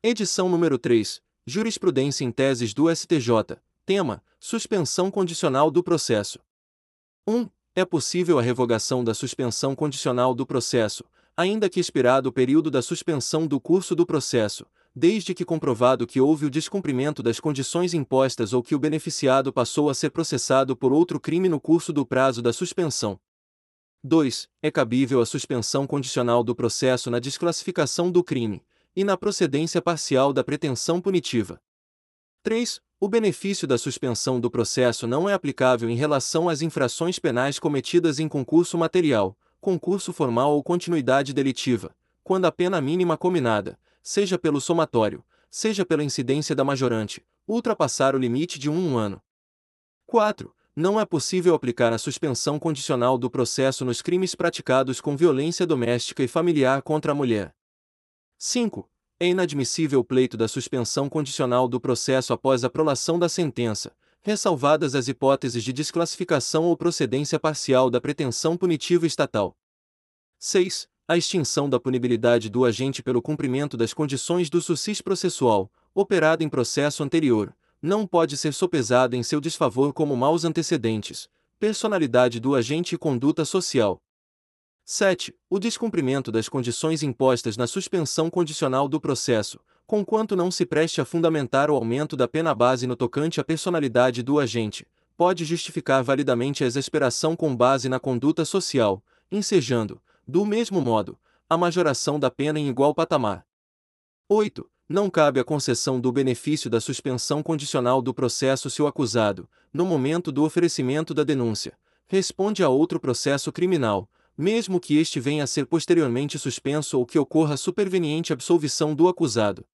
Edição número 3. Jurisprudência em teses do STJ. Tema: Suspensão condicional do processo. 1. É possível a revogação da suspensão condicional do processo, ainda que expirado o período da suspensão do curso do processo, desde que comprovado que houve o descumprimento das condições impostas ou que o beneficiado passou a ser processado por outro crime no curso do prazo da suspensão. 2. É cabível a suspensão condicional do processo na desclassificação do crime e na procedência parcial da pretensão punitiva. 3. O benefício da suspensão do processo não é aplicável em relação às infrações penais cometidas em concurso material, concurso formal ou continuidade delitiva, quando a pena mínima combinada, seja pelo somatório, seja pela incidência da majorante, ultrapassar o limite de um ano. 4 não é possível aplicar a suspensão condicional do processo nos crimes praticados com violência doméstica e familiar contra a mulher. 5. É inadmissível o pleito da suspensão condicional do processo após a prolação da sentença, ressalvadas as hipóteses de desclassificação ou procedência parcial da pretensão punitiva estatal. 6. A extinção da punibilidade do agente pelo cumprimento das condições do sucis processual, operado em processo anterior, não pode ser sopesada em seu desfavor como maus antecedentes, personalidade do agente e conduta social. 7. O descumprimento das condições impostas na suspensão condicional do processo, conquanto não se preste a fundamentar o aumento da pena base no tocante à personalidade do agente, pode justificar validamente a exasperação com base na conduta social, ensejando, do mesmo modo, a majoração da pena em igual patamar. 8 não cabe a concessão do benefício da suspensão condicional do processo se o acusado, no momento do oferecimento da denúncia, responde a outro processo criminal, mesmo que este venha a ser posteriormente suspenso ou que ocorra superveniente absolvição do acusado.